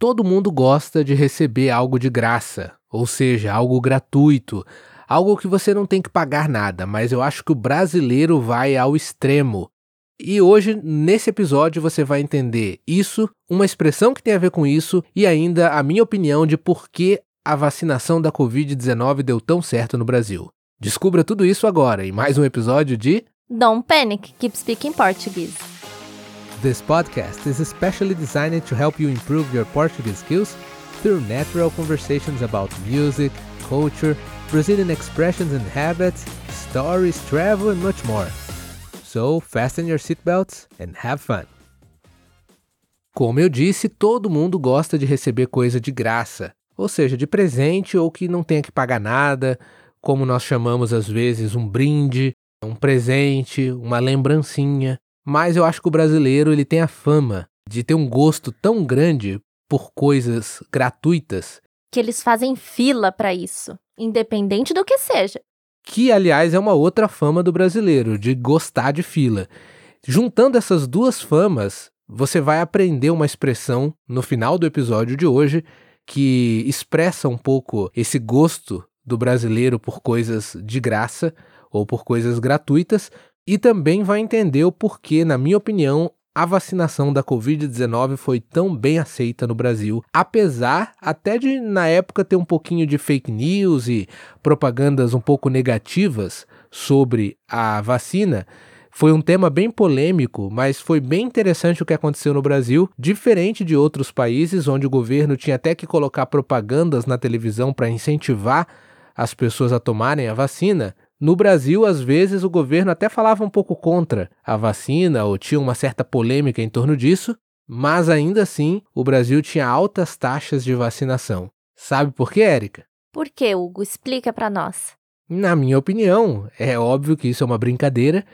Todo mundo gosta de receber algo de graça, ou seja, algo gratuito, algo que você não tem que pagar nada, mas eu acho que o brasileiro vai ao extremo. E hoje, nesse episódio, você vai entender isso, uma expressão que tem a ver com isso e ainda a minha opinião de por que a vacinação da Covid-19 deu tão certo no Brasil. Descubra tudo isso agora em mais um episódio de Don't Panic, Keep Speaking Portuguese. This podcast is especially designed to help you improve your Portuguese skills through natural conversations about music, culture, Brazilian expressions and habits, stories, travel, and much more. So, fasten your seatbelts and have fun. Como eu disse, todo mundo gosta de receber coisa de graça, ou seja, de presente ou que não tenha que pagar nada, como nós chamamos às vezes um brinde, um presente, uma lembrancinha. Mas eu acho que o brasileiro ele tem a fama de ter um gosto tão grande por coisas gratuitas que eles fazem fila para isso, independente do que seja. Que, aliás, é uma outra fama do brasileiro, de gostar de fila. Juntando essas duas famas, você vai aprender uma expressão no final do episódio de hoje que expressa um pouco esse gosto do brasileiro por coisas de graça ou por coisas gratuitas, e também vai entender o porquê, na minha opinião, a vacinação da Covid-19 foi tão bem aceita no Brasil, apesar até de na época ter um pouquinho de fake news e propagandas um pouco negativas sobre a vacina. Foi um tema bem polêmico, mas foi bem interessante o que aconteceu no Brasil, diferente de outros países onde o governo tinha até que colocar propagandas na televisão para incentivar as pessoas a tomarem a vacina. No Brasil, às vezes, o governo até falava um pouco contra a vacina ou tinha uma certa polêmica em torno disso, mas ainda assim o Brasil tinha altas taxas de vacinação. Sabe por quê, Érica? Por quê, Hugo? Explica para nós. Na minha opinião, é óbvio que isso é uma brincadeira.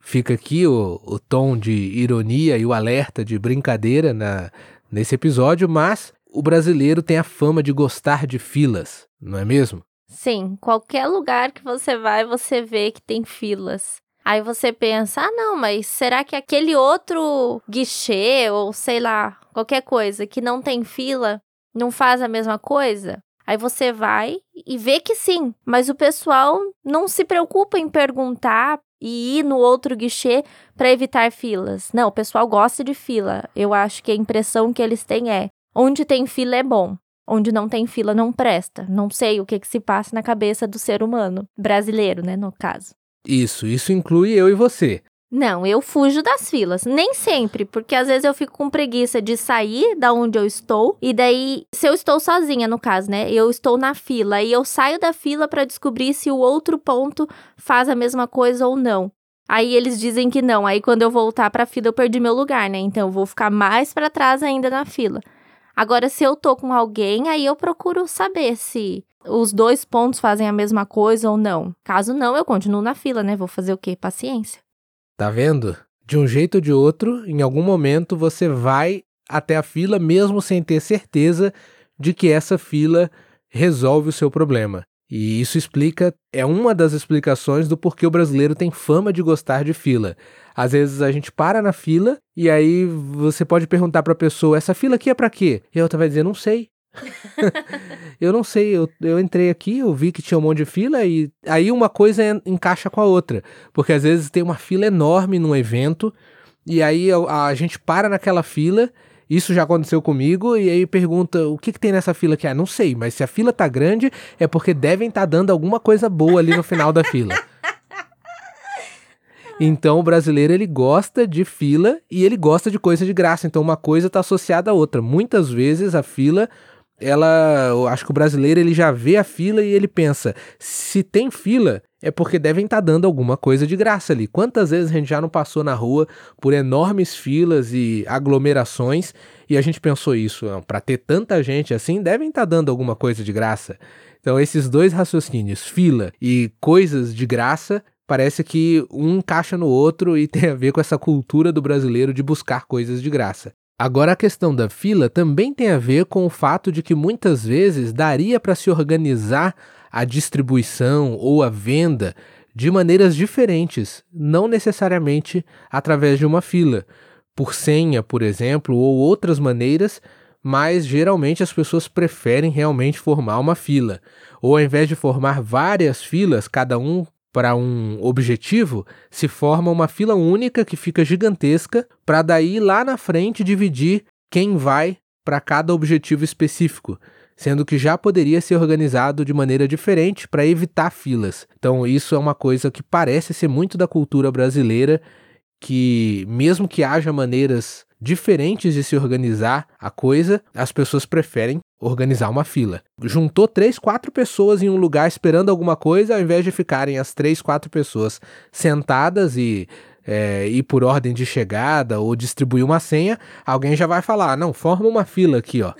Fica aqui o, o tom de ironia e o alerta de brincadeira na, nesse episódio, mas o brasileiro tem a fama de gostar de filas, não é mesmo? Sim, qualquer lugar que você vai, você vê que tem filas. Aí você pensa, ah, não, mas será que aquele outro guichê ou sei lá, qualquer coisa que não tem fila não faz a mesma coisa? Aí você vai e vê que sim, mas o pessoal não se preocupa em perguntar e ir no outro guichê para evitar filas. Não, o pessoal gosta de fila. Eu acho que a impressão que eles têm é: onde tem fila é bom onde não tem fila não presta. Não sei o que, que se passa na cabeça do ser humano, brasileiro, né, no caso. Isso, isso inclui eu e você. Não, eu fujo das filas. Nem sempre, porque às vezes eu fico com preguiça de sair da onde eu estou. E daí, se eu estou sozinha, no caso, né? Eu estou na fila e eu saio da fila para descobrir se o outro ponto faz a mesma coisa ou não. Aí eles dizem que não. Aí quando eu voltar para a fila, eu perdi meu lugar, né? Então eu vou ficar mais para trás ainda na fila. Agora, se eu tô com alguém, aí eu procuro saber se os dois pontos fazem a mesma coisa ou não. Caso não, eu continuo na fila, né? Vou fazer o quê? Paciência. Tá vendo? De um jeito ou de outro, em algum momento você vai até a fila mesmo sem ter certeza de que essa fila resolve o seu problema. E isso explica, é uma das explicações do porquê o brasileiro tem fama de gostar de fila. Às vezes a gente para na fila e aí você pode perguntar para a pessoa: essa fila aqui é para quê? E a outra vai dizer: não sei. eu não sei, eu, eu entrei aqui, eu vi que tinha um monte de fila e aí uma coisa encaixa com a outra. Porque às vezes tem uma fila enorme num evento e aí a, a gente para naquela fila isso já aconteceu comigo e aí pergunta o que, que tem nessa fila aqui? Ah, não sei, mas se a fila tá grande é porque devem estar tá dando alguma coisa boa ali no final da fila. Então o brasileiro ele gosta de fila e ele gosta de coisa de graça. Então uma coisa está associada à outra. Muitas vezes a fila ela, eu acho que o brasileiro ele já vê a fila e ele pensa, se tem fila, é porque devem estar tá dando alguma coisa de graça ali. Quantas vezes a gente já não passou na rua por enormes filas e aglomerações e a gente pensou isso, para ter tanta gente assim, devem estar tá dando alguma coisa de graça. Então esses dois raciocínios, fila e coisas de graça, parece que um encaixa no outro e tem a ver com essa cultura do brasileiro de buscar coisas de graça. Agora, a questão da fila também tem a ver com o fato de que muitas vezes daria para se organizar a distribuição ou a venda de maneiras diferentes, não necessariamente através de uma fila. Por senha, por exemplo, ou outras maneiras, mas geralmente as pessoas preferem realmente formar uma fila. Ou ao invés de formar várias filas, cada um para um objetivo, se forma uma fila única que fica gigantesca, para daí lá na frente dividir quem vai para cada objetivo específico, sendo que já poderia ser organizado de maneira diferente para evitar filas. Então, isso é uma coisa que parece ser muito da cultura brasileira, que mesmo que haja maneiras diferentes de se organizar a coisa, as pessoas preferem organizar uma fila. Juntou três, quatro pessoas em um lugar esperando alguma coisa, ao invés de ficarem as três, quatro pessoas sentadas e é, ir por ordem de chegada ou distribuir uma senha, alguém já vai falar: não, forma uma fila aqui, ó.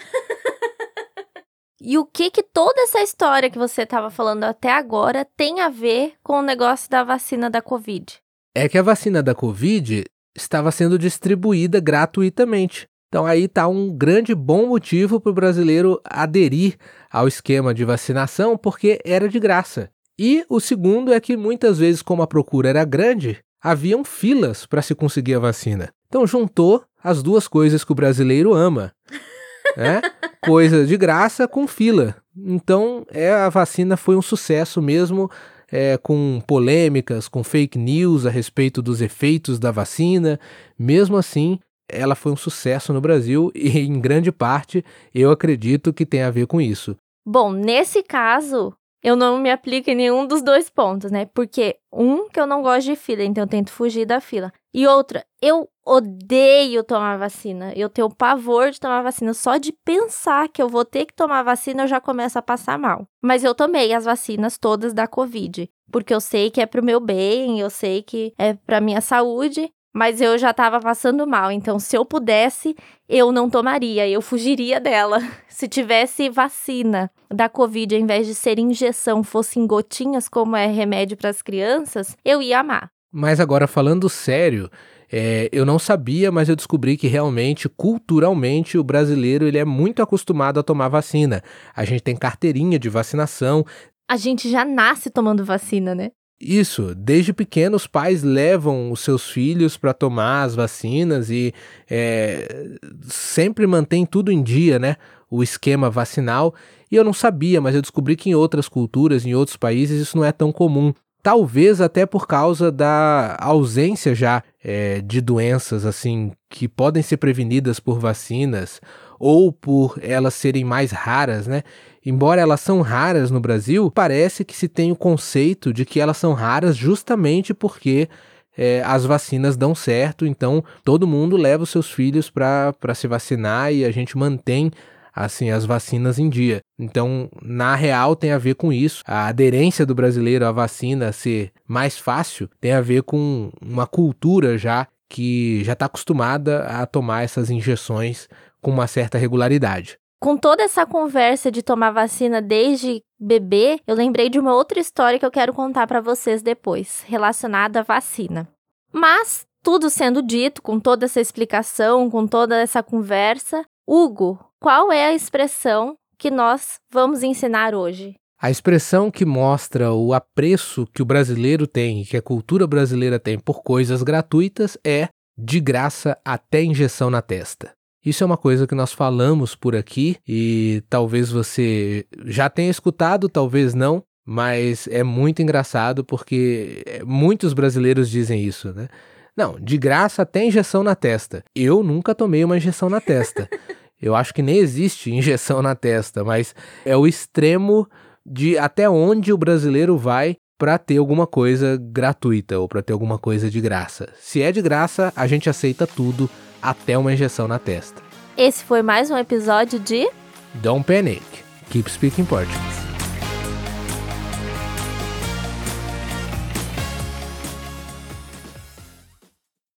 E o que que toda essa história que você estava falando até agora tem a ver com o negócio da vacina da Covid? É que a vacina da Covid estava sendo distribuída gratuitamente. Então aí está um grande bom motivo para o brasileiro aderir ao esquema de vacinação, porque era de graça. E o segundo é que muitas vezes, como a procura era grande, haviam filas para se conseguir a vacina. Então juntou as duas coisas que o brasileiro ama. Né? Coisa de graça com fila. Então é, a vacina foi um sucesso mesmo é, com polêmicas, com fake news a respeito dos efeitos da vacina. Mesmo assim, ela foi um sucesso no Brasil e, em grande parte, eu acredito que tem a ver com isso. Bom, nesse caso, eu não me aplico em nenhum dos dois pontos, né? Porque, um, que eu não gosto de fila, então eu tento fugir da fila. E outra, eu odeio tomar vacina. Eu tenho pavor de tomar vacina. Só de pensar que eu vou ter que tomar vacina, eu já começo a passar mal. Mas eu tomei as vacinas todas da Covid. Porque eu sei que é pro meu bem, eu sei que é pra minha saúde mas eu já estava passando mal. Então, se eu pudesse, eu não tomaria, eu fugiria dela. Se tivesse vacina da Covid, ao invés de ser injeção, fosse em gotinhas, como é remédio para as crianças, eu ia amar. Mas agora, falando sério, é, eu não sabia, mas eu descobri que realmente, culturalmente, o brasileiro ele é muito acostumado a tomar vacina. A gente tem carteirinha de vacinação. A gente já nasce tomando vacina, né? Isso, desde pequeno os pais levam os seus filhos para tomar as vacinas e é, sempre mantém tudo em dia, né? O esquema vacinal. E eu não sabia, mas eu descobri que em outras culturas, em outros países, isso não é tão comum. Talvez até por causa da ausência já é, de doenças assim que podem ser prevenidas por vacinas ou por elas serem mais raras, né? Embora elas são raras no Brasil, parece que se tem o conceito de que elas são raras justamente porque é, as vacinas dão certo, então todo mundo leva os seus filhos para se vacinar e a gente mantém assim as vacinas em dia. Então, na real tem a ver com isso. A aderência do brasileiro à vacina ser mais fácil tem a ver com uma cultura já que já está acostumada a tomar essas injeções com uma certa regularidade. Com toda essa conversa de tomar vacina desde bebê, eu lembrei de uma outra história que eu quero contar para vocês depois, relacionada à vacina. Mas, tudo sendo dito, com toda essa explicação, com toda essa conversa, Hugo, qual é a expressão que nós vamos ensinar hoje? A expressão que mostra o apreço que o brasileiro tem, que a cultura brasileira tem por coisas gratuitas é de graça até injeção na testa. Isso é uma coisa que nós falamos por aqui e talvez você já tenha escutado, talvez não, mas é muito engraçado porque muitos brasileiros dizem isso, né? Não, de graça até injeção na testa. Eu nunca tomei uma injeção na testa. Eu acho que nem existe injeção na testa, mas é o extremo de até onde o brasileiro vai para ter alguma coisa gratuita ou para ter alguma coisa de graça. Se é de graça, a gente aceita tudo até uma injeção na testa. Esse foi mais um episódio de Don't Panic, Keep Speaking Portuguese.